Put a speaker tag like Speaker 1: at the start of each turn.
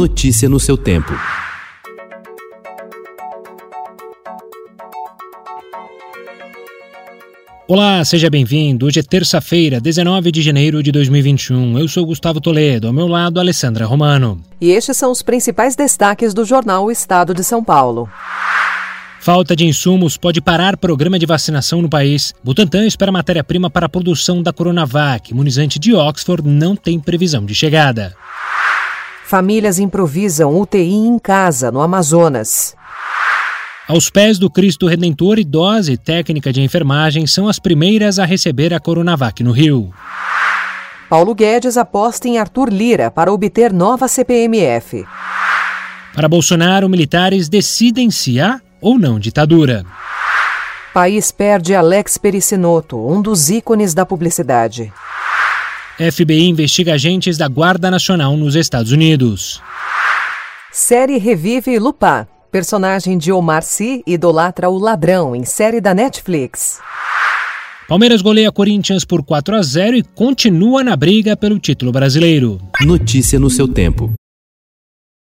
Speaker 1: Notícia no seu tempo.
Speaker 2: Olá, seja bem-vindo. Hoje é terça-feira, 19 de janeiro de 2021. Eu sou Gustavo Toledo, ao meu lado, Alessandra Romano.
Speaker 3: E estes são os principais destaques do jornal O Estado de São Paulo.
Speaker 2: Falta de insumos pode parar programa de vacinação no país. Butantan espera matéria-prima para a produção da Coronavac. Imunizante de Oxford não tem previsão de chegada.
Speaker 3: Famílias improvisam UTI em casa, no Amazonas.
Speaker 2: Aos pés do Cristo Redentor, idosa e técnica de enfermagem são as primeiras a receber a Coronavac no Rio.
Speaker 3: Paulo Guedes aposta em Arthur Lira para obter nova CPMF.
Speaker 2: Para Bolsonaro, militares decidem se há ou não ditadura.
Speaker 3: País perde Alex Pericinoto, um dos ícones da publicidade.
Speaker 2: FBI investiga agentes da Guarda Nacional nos Estados Unidos.
Speaker 3: Série revive Lupin. Personagem de Omar Sy idolatra o ladrão em série da Netflix.
Speaker 2: Palmeiras goleia Corinthians por 4 a 0 e continua na briga pelo título brasileiro.
Speaker 1: Notícia no seu tempo.